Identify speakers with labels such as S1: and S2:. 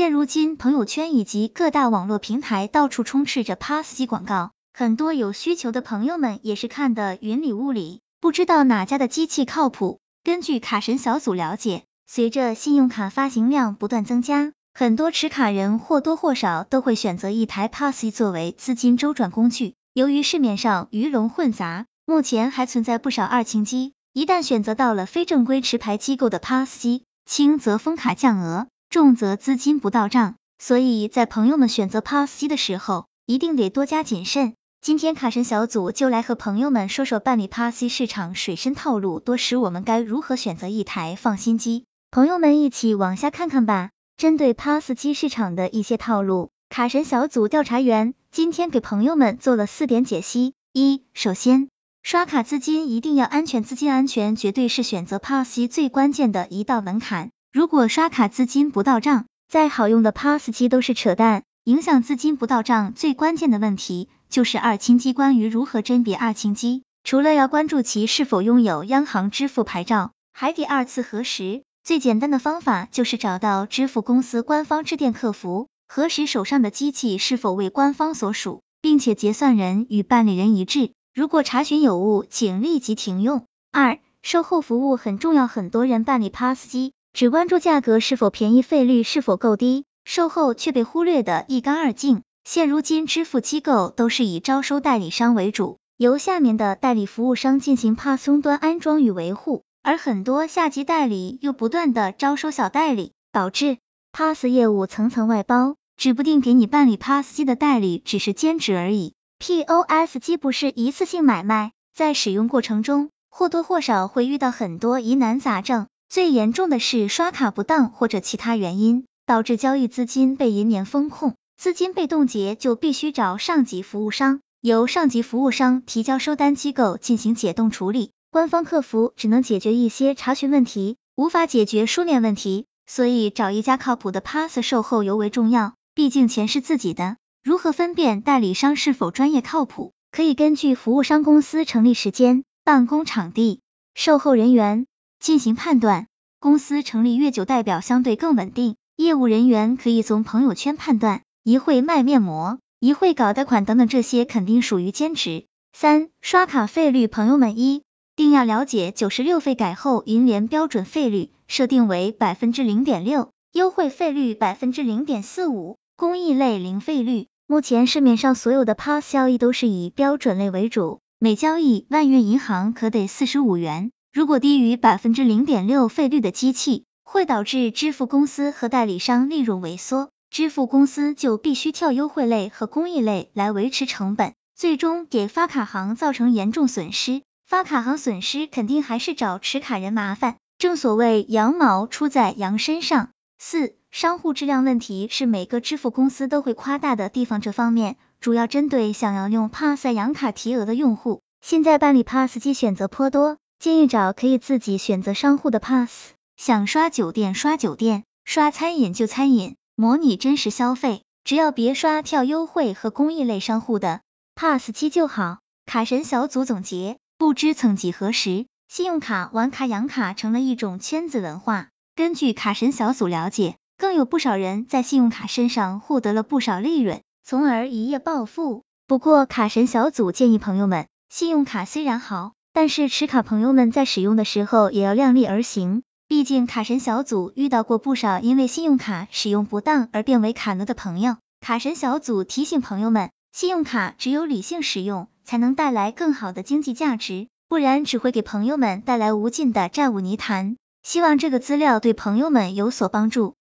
S1: 现如今，朋友圈以及各大网络平台到处充斥着 PASS 机广告，很多有需求的朋友们也是看得云里雾里，不知道哪家的机器靠谱。根据卡神小组了解，随着信用卡发行量不断增加，很多持卡人或多或少都会选择一台 PASS 机作为资金周转工具。由于市面上鱼龙混杂，目前还存在不少二清机，一旦选择到了非正规持牌机构的 PASS 机，轻则封卡降额。重则资金不到账，所以在朋友们选择 PASS 机的时候，一定得多加谨慎。今天卡神小组就来和朋友们说说办理 PASS 机市场水深套路多时，我们该如何选择一台放心机？朋友们一起往下看看吧。针对 PASS 机市场的一些套路，卡神小组调查员今天给朋友们做了四点解析。一、首先，刷卡资金一定要安全，资金安全绝对是选择 PASS 机最关键的一道门槛。如果刷卡资金不到账，再好用的 PASS 机都是扯淡。影响资金不到账最关键的问题就是二清机。关于如何甄别二清机，除了要关注其是否拥有央行支付牌照，还得二次核实。最简单的方法就是找到支付公司官方致电客服，核实手上的机器是否为官方所属，并且结算人与办理人一致。如果查询有误，请立即停用。二、售后服务很重要，很多人办理 PASS 机。只关注价格是否便宜，费率是否够低，售后却被忽略的一干二净。现如今，支付机构都是以招收代理商为主，由下面的代理服务商进行 PASS 终端安装与维护，而很多下级代理又不断的招收小代理，导致 PASS 业务层层外包，指不定给你办理 PASS 机的代理只是兼职而已。POS 机不是一次性买卖，在使用过程中或多或少会遇到很多疑难杂症。最严重的是刷卡不当或者其他原因导致交易资金被银联风控，资金被冻结就必须找上级服务商，由上级服务商提交收单机构进行解冻处理。官方客服只能解决一些查询问题，无法解决书面问题，所以找一家靠谱的 PASS 售后尤为重要。毕竟钱是自己的。如何分辨代理商是否专业靠谱？可以根据服务商公司成立时间、办公场地、售后人员。进行判断，公司成立越久，代表相对更稳定。业务人员可以从朋友圈判断，一会卖面膜，一会搞贷款等等，这些肯定属于兼职。三、刷卡费率，朋友们一定要了解九十六费改后银联标准费率设定为百分之零点六，优惠费率百分之零点四五，公益类零费率。目前市面上所有的 PASS 交易都是以标准类为主，每交易万元银行可得四十五元。如果低于百分之零点六费率的机器，会导致支付公司和代理商利润萎缩，支付公司就必须跳优惠类和公益类来维持成本，最终给发卡行造成严重损失。发卡行损失肯定还是找持卡人麻烦，正所谓羊毛出在羊身上。四、商户质量问题是每个支付公司都会夸大的地方，这方面主要针对想要用 PASS 养卡提额的用户。现在办理 PASS 机选择颇多。建议找可以自己选择商户的 PASS，想刷酒店刷酒店，刷餐饮就餐饮，模拟真实消费，只要别刷跳优惠和公益类商户的 PASS 机就好。卡神小组总结，不知曾几何时，信用卡玩卡养卡成了一种圈子文化。根据卡神小组了解，更有不少人在信用卡身上获得了不少利润，从而一夜暴富。不过卡神小组建议朋友们，信用卡虽然好。但是持卡朋友们在使用的时候也要量力而行，毕竟卡神小组遇到过不少因为信用卡使用不当而变为卡奴的朋友。卡神小组提醒朋友们，信用卡只有理性使用，才能带来更好的经济价值，不然只会给朋友们带来无尽的债务泥潭。希望这个资料对朋友们有所帮助。